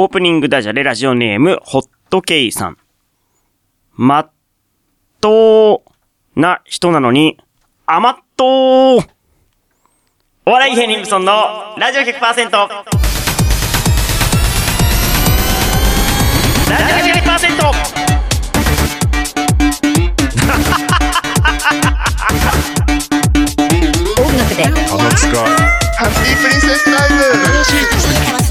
オープニングダジャレラジオネーム、ホットケイさん。まっとうな人なのに、甘っとう。お笑い芸人ブソンのラジオ100%ラジオ100%音楽で。ハッピープリンセスタイム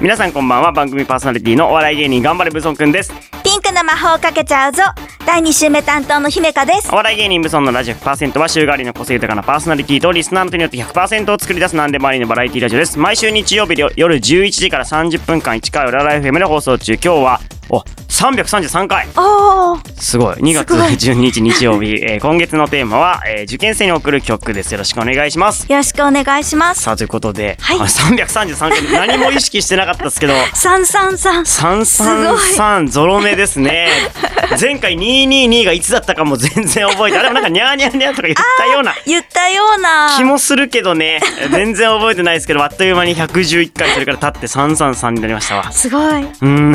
皆さんこんばんは、番組パーソナリティのお笑い芸人頑張れブソンくんです。ピンクの魔法をかけちゃうぞ第2週目担当の姫香ですお笑い芸人ブソンのラジオ100%は週替わりの個性豊かなパーソナリティとリスナーの手によって100%を作り出す何でもありのバラエティラジオです。毎週日曜日夜11時から30分間1回裏ライフ FM で放送中。今日は、お、333回。すごい。2月すごい。12日日曜日、えー今月のテーマは、えー受験生に送る曲です。よろしくお願いします。よろしくお願いします。さあ、ということで、はい。あ333回、何も意識してなかったですけど、333 333ゾロ目ですね。前回222がいつだったかも全然覚えて、あれもなんかニャーニャーニャーとか言ったような。言ったような。気もするけどね、全然覚えてないですけど、あっという間に111回それから経って333になりましたわ。すごい。うーん。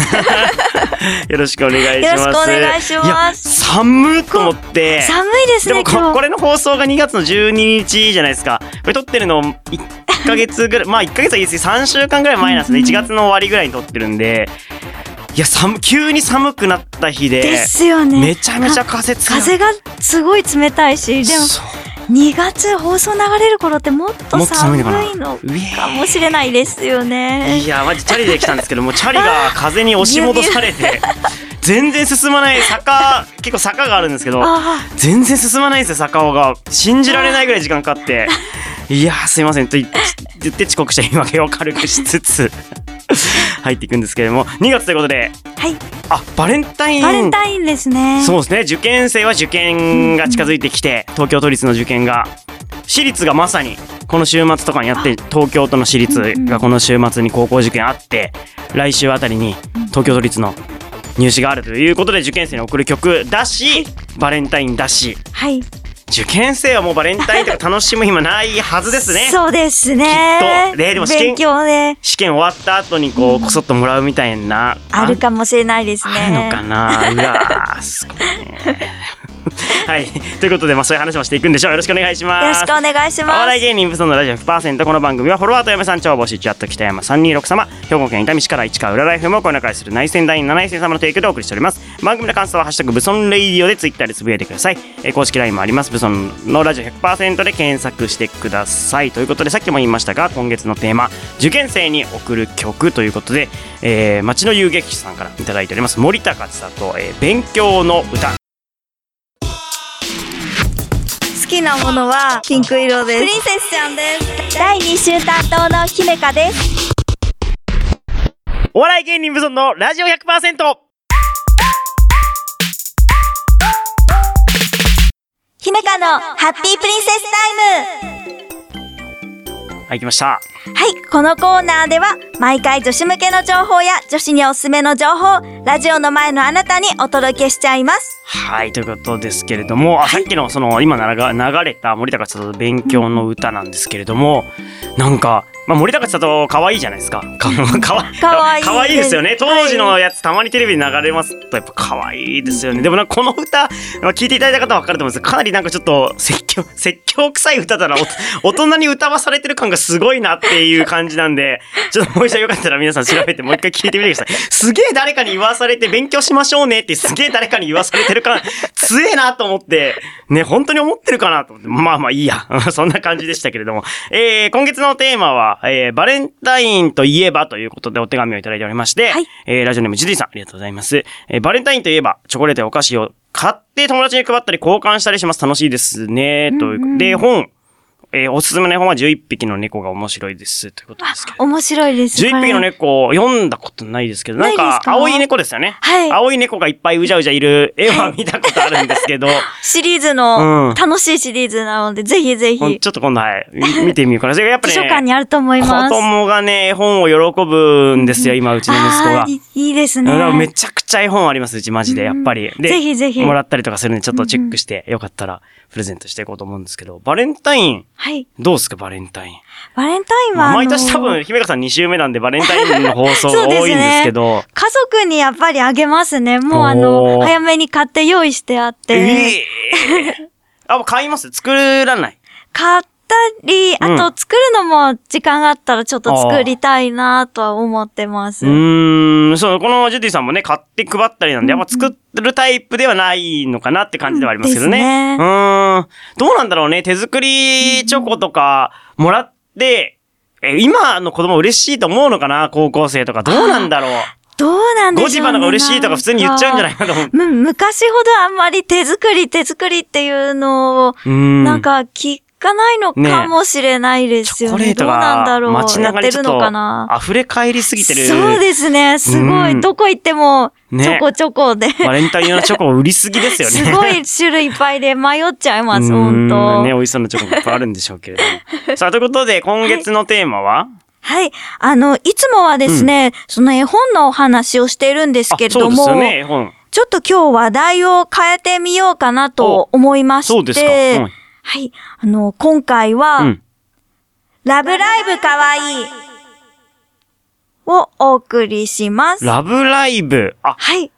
よろししくお願いします。よろしくお願いします寒っと思って。寒いですでもこれの放送が2月の12日じゃないですか。これ撮ってるの1ヶ月ぐらい、まあ1ヶ月はいいですけど3週間ぐらい前なんですね。1月の終わりぐらいに撮ってるんで。いや、寒、急に寒くなった日で。ですよねめちゃめちゃ風強い。風がすごい冷たいしでも2月放送流れる頃ってもっと寒い寒のかもしれないですよね。いや、マジチャリで来たんですけども、チャリが風に押し戻されて、全然進まない坂、結構坂があるんですけど、あ全然進まないんですよ、坂尾が。信じられないぐらい時間かかって。いやー、すいません。と言って遅刻した言い訳を軽くしつつ、入っていくんですけれども、2月ということで、あはい。あ、バレンタイン。バレンタインですね。そうですね、受験生は受験が近づいてきて、東京都立の受験が、私立がまさに、この週末とかにやって、東京都の私立がこの週末に高校受験あって、来週あたりに東京都立の入試があるということで受験生に送る曲だし、バレンタインだし、はい。受験生はもうバレンタインとか楽しむ暇ないはずですね。そうですね。きっと。ねでも試験勉強ね。試験終わった後にこう、こそっともらうみたいな。あるかもしれないですね。あるのかな。うわーすごいね。はい。ということで、まあそういう話もしていくんでしょう。よろしくお願いします。よろしくお願いしおます。笑い芸人ブソンのラジオ100%この番組はフォロワーと嫁さん超募集中あった北山326様兵庫県伊丹市から市川浦ライフもこの中する内戦第7戦様の提供でお送りしております。番組の感想は「ハッシュタグブソンレイディオ」でツイッターでつぶやいてください、えー公式 LINE もあります。ブソンのラジオ100%で検索してください。ということでさっきも言いましたが今月のテーマ受験生に送る曲ということで、えー、町の遊撃士さんからいただいております。森高千里、えー勉強の歌きなものはピンク色です。プリンセスちゃんです。第2週担当の姫香です。お笑い芸人ブソンのラジオ100%姫香のハッピープリンセスタイムはい、来ました。はい、このコーナーでは毎回女子向けの情報や女子におすすめの情報、ラジオの前のあなたにお届けしちゃいます。はい、ということですけれども、あさっきのその今なが流れた森高千里勉強の歌なんですけれども、なんか、まあ、森高千里可愛いじゃないですか。か かわ可愛い可愛いですよね。はい当時のやつたまにテレビで流れますとやっぱ可愛いですよね。でもなんかこの歌、まあ聞いていただいた方は分かると思うんですけど、かなりなんかちょっと説教、説教臭い歌だな。お大人に歌わされてる感がすごいなっていう感じなんで、ちょっともう一度よかったら皆さん調べてもう一回聞いてみてください。すげえ誰かに言わされて勉強しましょうねってすげえ誰かに言わされてる感、強えなと思って、ね、本当に思ってるかなと思って、まあまあいいや。そんな感じでしたけれども。えー、今月のテーマは、えー、バレンタインといえばということでお手紙をいただいておりまして、はいえー、ラジオネームジュディさん、ありがとうございます。えー、バレンタインといえば、チョコレートやお菓子を買って友達に配ったり交換したりします。楽しいですね。という、で、本、えー、おすすめの本は11匹の猫が面白いです。ということですけど。面白いです。11匹のね。猫を読んだことないですけど、なんか、青い猫ですよね。はい青い猫がいっぱいうじゃうじゃいる絵は見たことあるんですけど、シリーズうんの、楽しいシリーズなので、ぜひぜひ、ちょっと今度はい、み見てみようかな。それがやっぱ図書ね、館にあると思い子ます。供がね、絵本を喜ぶんですよ、今、うちの息子が。いいいですだからめね。ちゃくちゃ絵本あります、うちマジで、やっぱり。で、ぜひぜひもらったりとかするんで、ちょっとチェックして、よかったらプレゼントしていこうと思うんですけど、バレンタイン、はい。どうですか、バレンタイン？バレンタインは、まあ、毎年多分、姫香さん2週目なんで、バレンタインの放送 が多いんですけど、家族にやっぱりあげますね。もうあおの、ー早めに買って用意してあって。ええあ、もう買います？作らない？買ったり、あうんと作るのも時間があったらちょっと作りたいなとは思ってます。うーん、そう、このジュディさんもね、買って配ったりなんで、やっぱ作るタイプではないのかなって感じではありますけどね。うんですねん。どうなんだろうね、手作りチョコとかもらって、え、今の子供嬉しいと思うのかな？高校生とか。どうなんだろう？どうなんでしょうね。ゴジバのが嬉しいとか普通に言っちゃうんじゃないかと思う。む、昔ほどあんまり手作り手作りっていうのを。なんか聞かないのかもしれないですよね。チョコレートどうなんだがろう。街中にちょっと。溢れ返りすぎてる。そうですね。すごい。うんどこ行っても、ねちょこちょこで。バレンタイン用のチョコ売りすぎですよね。すごい種類いっぱいで迷っちゃいます、本当ね、美味しそうなチョコがいっぱいあるんでしょうけれども。さあ、ということで、今月のテーマは、はい。あの、いつもはですね、その絵本のお話をしているんですけれども、あそうですよね、絵本。ちょっと今日話題を変えてみようかなと思いまして、そうですかうんはい。あの、今回は、うん。ラブライブかわいいをお送りします。ラブライブ。あ、はい。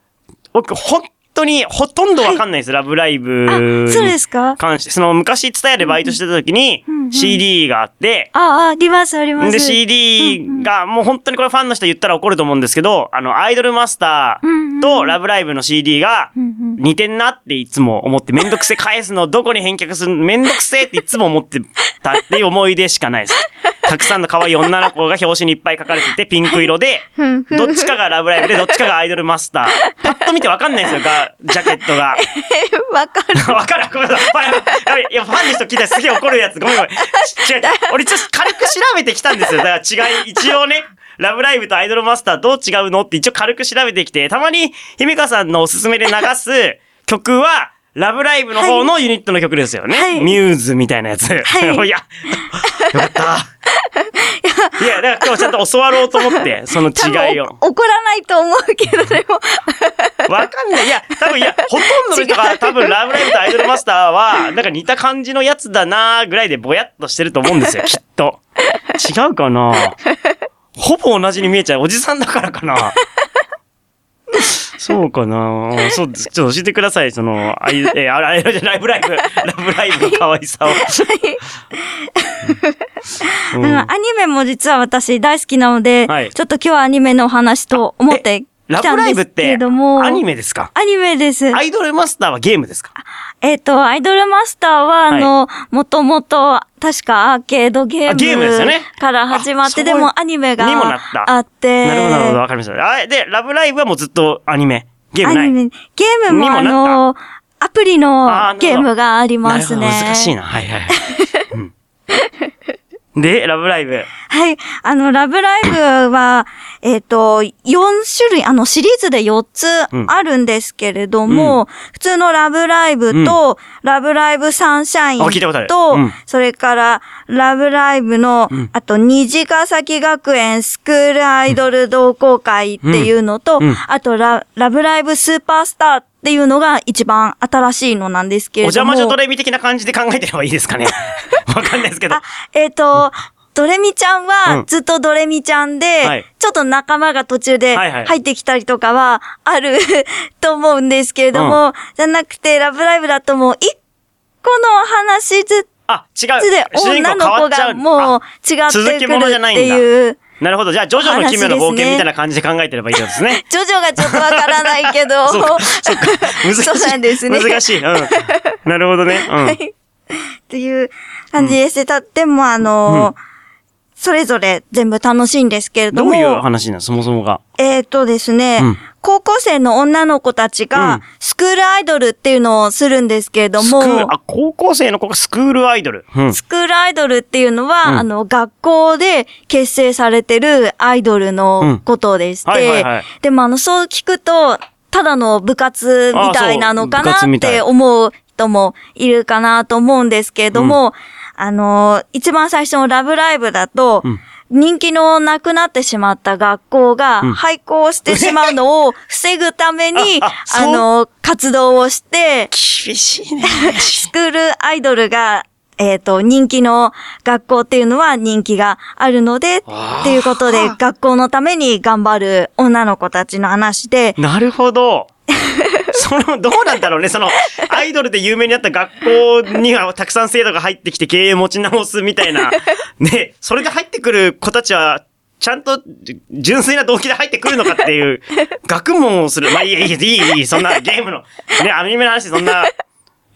僕、本当に、ほとんどわかんないです、ラブライブあ、そうですか？関して。その、昔、ツタヤでバイトしてた時にうんうん、CD があって、あ、あ、あります、あります。で、CD が、もう本当にこれファンの人言ったら怒ると思うんですけど、あの、アイドルマスターとラブライブの CD がうんうん。似てんなっていつも思って、めんどくせえ返すのどこに返却するのめんどくせえっていつも思ってたっていう思い出しかないです。たくさんの可愛い女の子が表紙にいっぱい書かれてて、ピンク色で、どっちかがラブライブで、どっちかがアイドルマスター。パッと見てわかんないんですよ、が、ジャケットが。わかる。わかるごめんなさい。ファンやべいや、ファンの人聞いたらすげえ怒るやつ。ごめんごめん。ち違う。俺ちょっと軽く調べてきたんですよ。だから違い、一応ね、ラブライブとアイドルマスターどう違うのって一応軽く調べてきて、たまに、ひみかさんのおすすめで流す曲は、ラブライブの方のユニットの曲ですよね。はいミューズみたいなやつ。はい いや、よかった。いや、だから今日ちゃんと教わろうと思って、その違いを。お怒らないと思うけど、でも。わかんない。いや、多分いや、ほとんどの人が多分ラブライブとアイドルマスターは、なんか似た感じのやつだなーぐらいでぼやっとしてると思うんですよ、きっと。違うかなほぼ同じに見えちゃう。おじさんだからかな そうかなそう。ちょっと教えてください。その、あい、え、あれ、じゃライブライブ、ラブライブの可愛さを。うんうんアニメも実は私大好きなので、はいちょっと今日はアニメのお話と思ってラブライブって。アニメですか？アニメです。アイドルマスターはゲームですか？えっ、と、アイドルマスターは、あの、もともと、確かアーケードゲあゲームですよねームから始まって、でもアニメがにもなったあって、なるほど、なるほど。わかりました。あで、ラブライブはもうずっとアニメ？ゲームない？アニメ、ゲームもあの、アプリのゲームがありますね。難しいな。はいはいはい。うん で、ラブライブ。はい。あの、ラブライブは、えっ、と、4種類、あの、シリーズで4つあるんですけれども、普通のラブライブと、ラブライブサンシャインとと、うん。それから、ラブライブの、うん。あと、虹ヶ崎学園スクールアイドル同好会っていうのと、うん。うん。あとラ、ラブライブスーパースターっていうのが一番新しいのなんですけおれども。邪魔女ドレミ的な感じで考えてればいいですかね。わかんないですけどあ。、えっ、と、ドレミちゃんうんはずっとドレミちゃんで、はいちょっと仲間が途中で入ってきたりとかはある と思うんですけれども、じゃなくて、ラブライブだともう一個の話ずあ、違う。つで女の子がもうあ違ってくるものじゃないんだっていう。なるほど。じゃあ、ジョジョの奇妙な冒険みたいな感じで考えてればいいですね。ジョジョがちょっとわからないけど、そうか、そうか。難しい。そうなんですね難しい。うん。なるほどね。うん。っていう感じでしてたっても、あの、それぞれ全部楽しいんですけれども、どういう話なの？そもそもが。えっ、とですね、うん高校生の女の子たちうん。が、スクールアイドルっていうのをするんですけれども、スクール、あ、高校生の子がスクールアイドル。うん。スクールアイドルっていうのは、うん。あの、学校で結成されてるアイドルのことでして、でもあの、そう聞くと、ただの部活みたいなのかなって思う人もいるかなと思うんですけれども、あの、一番最初のラブライブだと、うん人気のなくなってしまった学校がうん廃校してしまうのを防ぐために、あの、活動をして、厳しいね。スクールアイドルが、えっ、と、人気の学校っていうのは人気があるので、っていうことで、学校のために頑張る女の子たちの話で、なるほど。その、どうなんだろうね。その、アイドルで有名になった学校にはたくさん生徒が入ってきて経営持ち直すみたいな。ね、それで入ってくる子たちは、ちゃんと純粋な動機で入ってくるのかっていう、学問をする。まあいい、いい、いい、いい、そんなゲームの、ね、アニメの話そんな、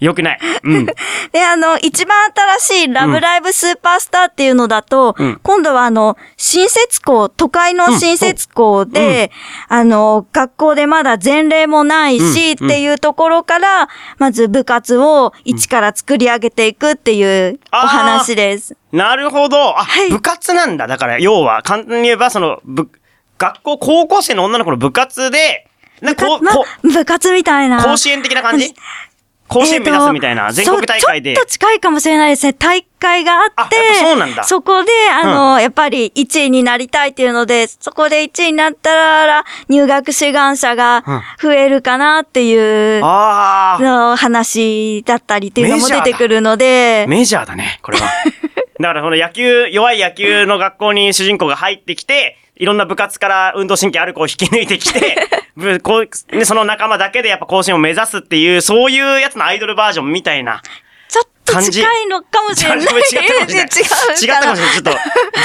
良くない。うん。で、あの、一番新しいラブライブスーパースターっていうのだと、うん今度はあの、新設校、都会の新設校で、あの、学校でまだ前例もないし、うんっていうところから、まず部活を一から作り上げていくっていうお話です。なるほど。あ、はい部活なんだ。だから、要は、簡単に言えば、その、ぶ、学校、高校生の女の子の部活で、なこう、まこ部活みたいな。甲子園的な感じ？甲子園目指すみたいな、えーと全国大会でちょっ。と近いかもしれないですね。大会があって、そうなんだそこで、あの、やっぱり1位になりたいっていうので、そこで1位になったら、入学志願者が増えるかなっていう、の話だったりっていうのも出てくるので、メジャーだね、これは。だから、この野球、弱い野球の学校に主人公が入ってきて、いろんな部活から運動神経ある子を引き抜いてきて、その仲間だけでやっぱ甲子園を目指すっていう、そういうやつのアイドルバージョンみたいな。ちょっと近いのかもしれない。違ったかもしれない。違ったかもしれない。ちょっと、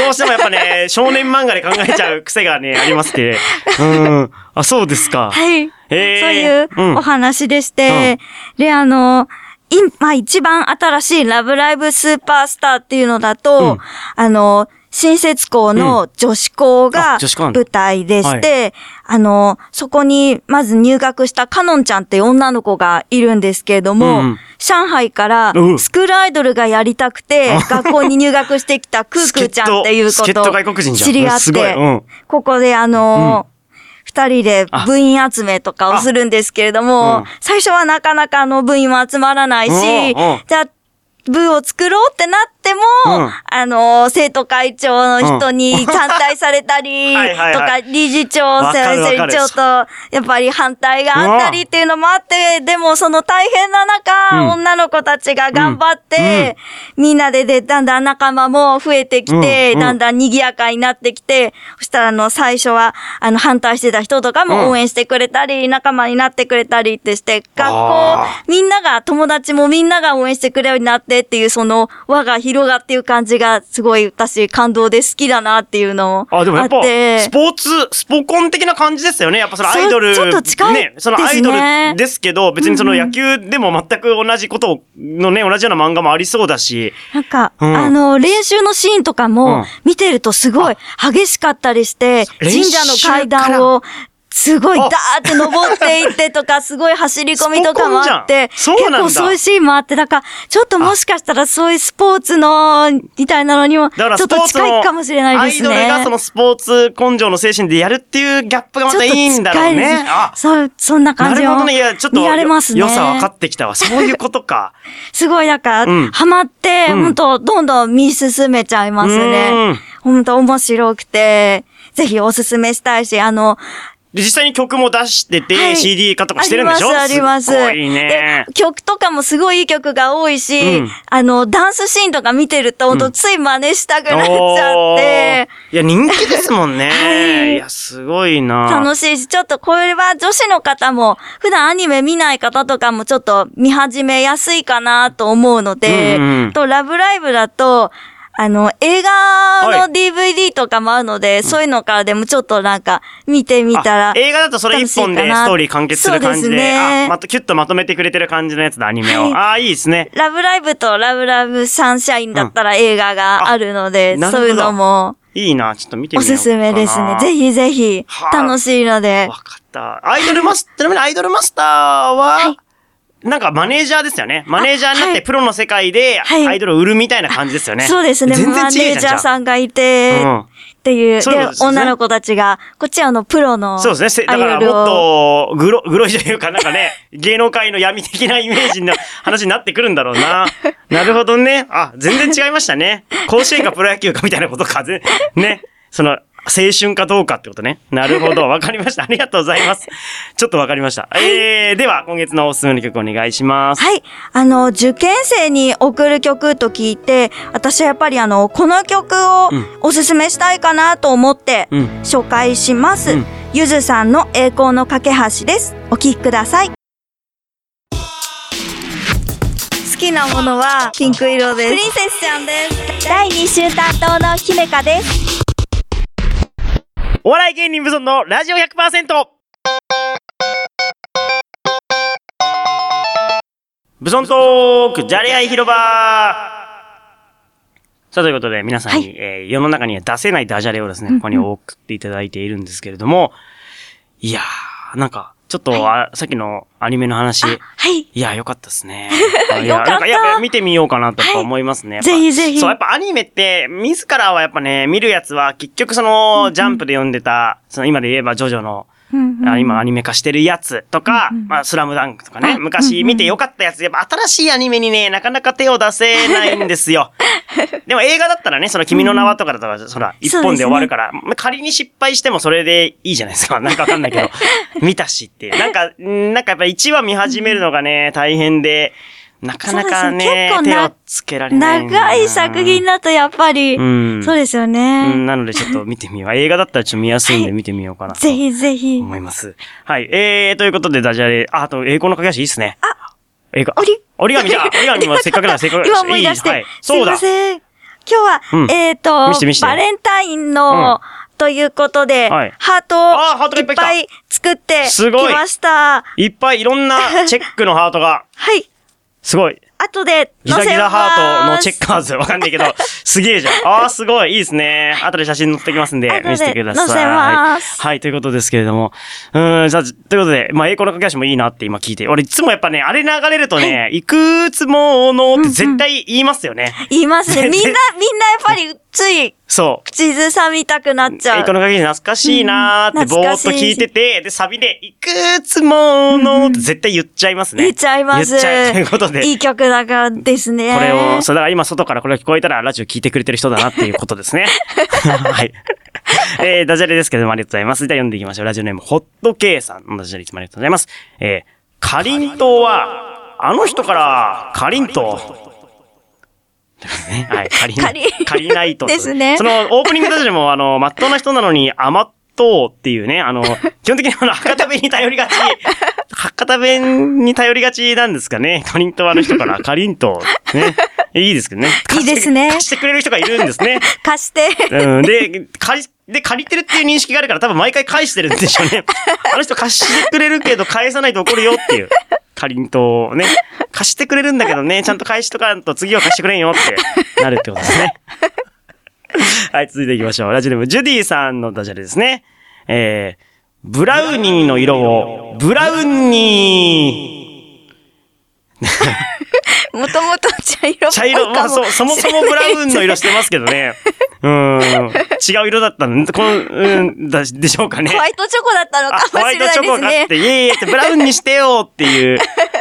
どうしてもやっぱね、少年漫画で考えちゃう癖がね、ありますって。うん。あ、そうですか。はい。えーそういううんお話でして、で、あの、いまあ、一番新しいラブライブスーパースターっていうのだと、うんあの、新設校の女子校あが舞台でして、あの、そこにまず入学したカノンちゃんって女の子がいるんですけれども、うんうん。上海からうんスクールアイドルがやりたくて、学校に入学してきたクークーちゃんっていうこと助っ人外国人じゃん。知り合って、うんここであの二人で部員集めとかをするんですけれどあ。も、うん。最初はなかなかあの部員も集まらないし、うんうん。じゃあ、部を作ろうってなっても、うん。あの、生徒会長の人に反対されたり、とか、理事長先生長と、やっぱり反対があったりっていうのもあって、でもその大変な中、うん。女の子たちが頑張って、みんなでで、だんだん仲間も増えてきて、だんだん賑やかになってきて、そしたらあの、最初は、あの、反対してた人とかも応援してくれたり、仲間になってくれたりってして、学校あ、みんなが、友達もみんなが応援してくれるようになってっていう、その輪が広がっていう感じが、すごい私感動で好きだなっていうのあ、でもやっぱ、スポーツ、スポコン的な感じですよね。やっぱそのアイドル。ちょっと近いね、そのアイドルですけど、別にその野球でも全く同じことのね、同じような漫画もありそうだし。なんか、うんあの、練習のシーンとかうんも、見てるとすごい激しかったりして、神社の階段を、すごいダーって登っていってとか、すごい走り込みとかもあって、結構そういうシーンもあって、だから、ちょっともしかしたらそういうスポーツの、みたいなのにも、ちょっと近いかもしれないですね。アイドルがそのスポーツ根性の精神でやるっていうギャップがまたいいんだろうね。あ、そう、そんなな感じをるほどね。いや、ちょっと、見られますね。良さ分かってきたわ。そういうことか。すごい、なんか、うんハマって、うん本当どんどん見進めちゃいますうねん。本当面白くて、ぜひおすすめしたいし、あの、で実際に曲も出してて、はい CD 化とかしてるんでしょ？あります、あります。すごいねで。曲とかもすごいいい曲が多いし、うんあの、ダンスシーンとか見てると、本当つい真似したくなっちゃって、おーいや、人気ですもんね。はいい、や、すごいな。楽しいし、ちょっとこれは女子の方も、普段アニメ見ない方とかもちょっと見始めやすいかなと思うので、うんうんと、ラブライブだと、あの、映画はの DVD とかもあるので、そういうのからでもちょっとなんか見てみたらあ、映画だとそれ一本でストーリー完結する感じで、ですねあ、またキュッとまとめてくれてる感じのやつだ、アニメを。はいああ、いいですね。ラブライブとラブラブサンシャインだったら映画があるので、うんあそういうのもいいな、ちょっと見てみよう。おすすめですね。ぜひぜひは、あ楽しいのでわ。かった。アイドルマス、ちなみにアイドルマスターは、なんかマネージャーですよね。マネージャーになっはいてプロの世界ではいアイドルを売るみたいな感じですよね。そうですね。マネ。ージャーさんがいて、うんっていう、ういうことですね女の子たちが、こっちはあの、プロの、そうですねせ。だからもっと、グロ、グロいというか、なんかね、芸能界の闇的なイメージの話になってくるんだろうな。なるほどね。あ、全然違いましたね。甲子園かプロ野球かみたいなことか、ぜね。その、青春かどうかってことね。なるほど。わかりました。ありがとうございます。ちょっとわかりました。えー、では、今月のおすすめの曲お願いします。はい。あの、受験生に送る曲と聞いて、私はやっぱりあの、この曲をうんおすすめしたいかなと思って、うん。紹介します。うんゆずさんの栄光の架け橋です。お聴きください。好きなものはピンク色です。プリンセスちゃんです。第2週担当の姫香です。お笑い芸人無尊のラジオ 100%! ブソントーク、じゃれ合い広場。さあ、ということで、皆さんに、はい。えー世の中には出せないダジャレをですね、ここに送っていただいているんですけれども、いやー、なんか、ちょっと、あさっきのアニメの話、はい。いや、よかったですね。いや、よかったなんか、やっぱ見てみようかなと思いますね。やっぱぜひぜひそう、やっぱアニメって、自らはやっぱね、見るやつは、結局その、ジャンプで読んでた、その今で言えばジョジョの、うんうん。あ今アニメ化してるやつとか、うんうん。まあ、スラムダンクとかあね、昔見てよかったやつ、やっぱ新しいアニメにね、なかなか手を出せないんですよ。でも映画だったらね、その君の名はとかだったら、そら、一本で終わるから、まあ仮に失敗してもそれでいいじゃないですか。なんかわかんないけど、見たしっていう。なんか、んなんかやっぱ1話見始めるのがね、大変で、なかなかね結構な手をつけられない。長い作品だとやっぱり、うんそうですようね。ん、なのでちょっと見てみよう。映画だったらちょっと見やすいんで見てみようかなと。ぜひぜひ。思います。はい。えー、ということで、ダジャレ、あ、あと、栄光の架け橋いいっすね。あ映画。折り折り紙じゃあ、折り紙もせっかくなら せっかく今思い出して。いはい。すいそうだま。せん。今日は、うんえっ、と見して見してバレンタインの、うんということで、はいハートあーハートがいっぱい作ってきすごいました。いっぱいいろんなチェックのハートが、はい。すごい。後でギザ。ギザハートのチェッカーズ。わかんないけど、すげえじゃん。あー、すごい。いいですね。後で写真載ってきますんで見せてください。載せますはい。ということですけれども。うーん、じゃあ、ということで、まあ、栄光の架け橋もいいなって今聞いて。俺いつもやっぱね、あれ流れるとね、いくつものって絶対言いますよね。言いますね。みんな、みんなやっぱり、つい、そう。口ずさみたくなっちゃう。栄光の影懐かしいなーってぼーっと聞いてて、で、サビで、いくつものって絶対言っちゃいますね。言っちゃいます。言っちゃうということで。いい曲だからですね。これを、そう、だから今外からこれが聞こえたらラジオ聞いてくれてる人だなっていうことですね。はい。えー、ダジャレですけどもありがとうございます。では読んでいきましょう。ラジオネーム、ホットケイさんのダジャレいつもありがとうございます。えー、かりんとうは、あの人から、かりんとう。ね、はい、かりかりかりないと。ですねその、オープニングダジャレも、あの、まっとうな人なのに、甘っとうっていうね、あの、基本的にあの、博多弁に頼りがち、博多弁に頼りがちなんですかね。かりんとうあの人から、かりんとう。ね。いいですけどね。いいですね貸してくれる人がいるんですね。貸して。うん、で、借り、で、借りてるっていう認識があるから多分毎回返してるんでしょうね。あの人貸してくれるけど返さないと怒るよっていう。かりんとうをね。貸してくれるんだけどね、ちゃんと返しとかんと次は貸してくれんよってなるってことですね。はい、続いていきましょう。ラジオネーム、ジュディさんのダジャレですね。えー、ブラウニーの色を、ブラウニもともと茶色。茶色、まあそ、そもそもブラウンの色してますけどね。うーん。違う色だったんこの、うん、だ、でしょうかね。ホワイトチョコだったのかあ、ホワイトもしれないチョコがあっですね。て、いえいえって、ブラウンにしてよっていう、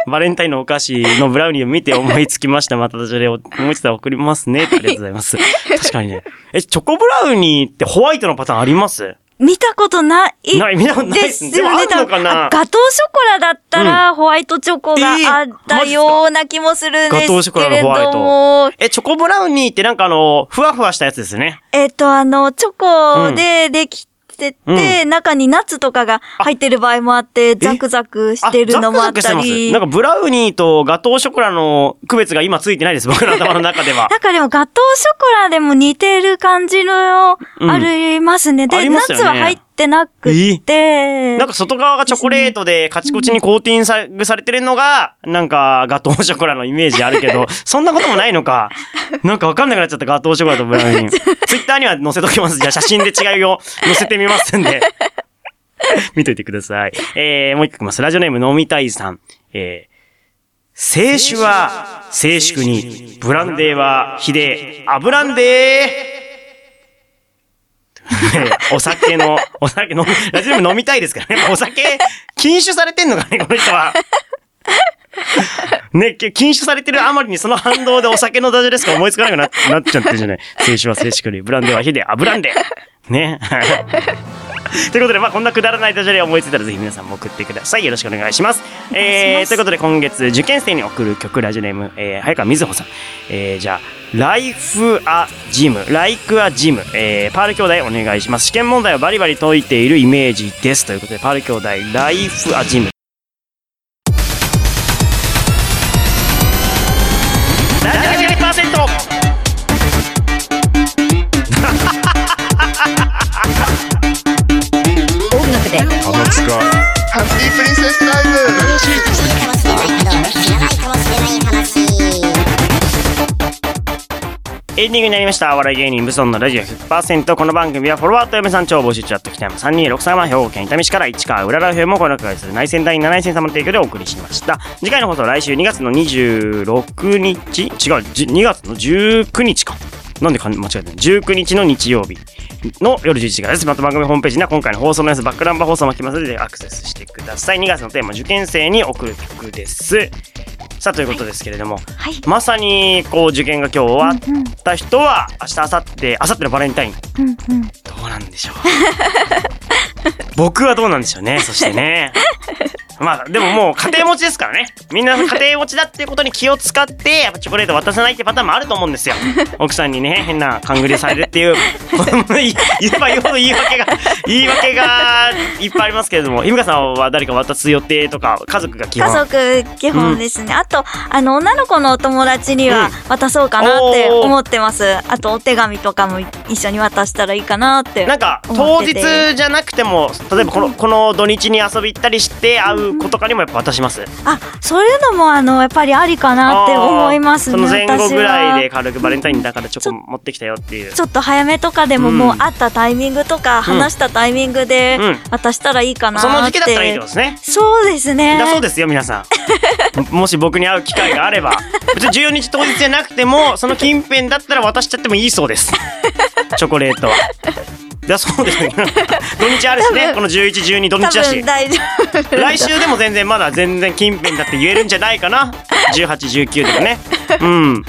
バレンタインのお菓子のブラウニーを見て思いつきました。またそれを思いついたら送りますね。ありがとうございます。確かにね。え、チョコブラウニーってホワイトのパターンあります？見たことない。ない見たことないですねですよね。でもあるのかな？ガトーショコラだったら、ホワイトチョコがあったような気もするんですけれども。ガトーショコラのホワイト。え、チョコブラウニーってなんかあの、ふわふわしたやつですよね。えっと、あの、チョコでできてて、中にナッツとかが入ってる場合もあって、ザクザクしてるのもあったザクザクしてり。ます。なんかブラウニーとガトーショコラの区別が今ついてないです。僕の頭の中では。なんかでもガトーショコラでも似てる感じの、うんありますね。あで、りますよねナッツは入ってなくて。なんか外側がチョコレートでカチコチにコーティングさされてるのが、なんかガトーショコラのイメージあるけど、そんなこともないのか。なんかわかんなくなっちゃったガトーショコラとブラウニー。ツイッターには載せときます。じゃあ写真で違いを載せてみますんで。見といてください。えー、もう一個いきます。ラジオネーム飲みたいさん。えー、清酒は静粛に、ブランデーは火で、油んでー お酒の、お酒飲み、ラジオも飲みたいですからね。お酒、禁酒されてんのかね、この人は。ね、禁酒されてるあまりにその反動でお酒のダジャレしか思いつかなくななっちゃってるじゃない。清酒は静粛に、ブランデーは火で、あ、ブランデ。ね。ということで、まあ、こんなくだらないダジャレを思いついたら、ぜひ皆さんも送ってください。よろしくお願いします。えー、ということで、今月、受験生に送る曲、ラジオネーム、えー、早川瑞穂さん。えー、じゃあ、ライフアジム、ライクアジム、えー、パール兄弟お願いします。試験問題をバリバリ解いているイメージです。ということで、パール兄弟、ライフアジム。エンディングになりました。お笑い芸人、ブソンのラジオ100%。この番組は、フォロワーと嫁さん超募集中あった北山3263は兵庫県伊丹市から市川浦和編もこの会する内戦第7戦様の提供でお送りしました。次回の放送は来週2月の26日違う、2月の19日か。なんでか間違えたの ?19 日の日曜日の夜11時からです。また番組ホームページには今回の放送のやつバックナンバー放送も来ますのでアクセスしてください。2月のテーマ、受験生に送る曲です。さあ、ということですけれども、はい。まさにこう受験が今日終わった人は明日明後日明後日のバレンタイン。うんうん。どうなんでしょう僕はどうなんでしょうね。そしてね まあでももう家庭持ちですからね。みんな家庭持ちだっていうことに気を使ってやっぱチョコレート渡さないってパターンもあると思うんですよ。奥さんにね変な勘繰りされるっていう 言えば言うほど言い訳が言い訳がいっぱいありますけれども。ひむかさんは誰か渡す予定とか家族が基家本族基本ですね、あとあの女の子のお友達には渡そうかなって思ってます、あとお手紙とかも一緒に渡したらいいかなってなんか当日じゃなくても例えばこのこの土日に遊び行ったりして会う子とかにもやっぱ渡します。あそういうのもあのやっぱりありかなって思いますねその前後ぐらいで軽くバレンタインだからチョコ持ってきたよっていう。ちょっと早めとかでもうんもう会ったタイミングとか話したタイミングでうん。渡したらいいかなって、その時期だったらいいってことですね。そうですね。だそうですよ皆さん。もし僕に会う機会があれば。別に14日当日じゃなくてもその近辺だったら渡しちゃってもいいそうです。チョコレートはだそうですね。土日あるしね。この1112土多日だし。分大丈夫。来週でも全然まだ全然近辺だって言えるんじゃないかな。1819とかね。うん。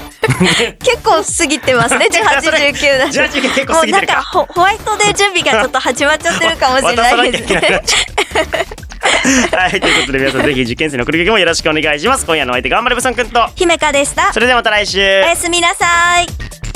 結構過ぎてますね。1819だと18結構もうなんか過ぎてるかホホワイトデー準備がちょっと始まっちゃってるかもしれないですね。はいということで皆さんぜひ受験生の送り曲もよろしくお願いします今夜のお相手頑張れブソンくんと姫香でしたそれではまた来週おやすみなさい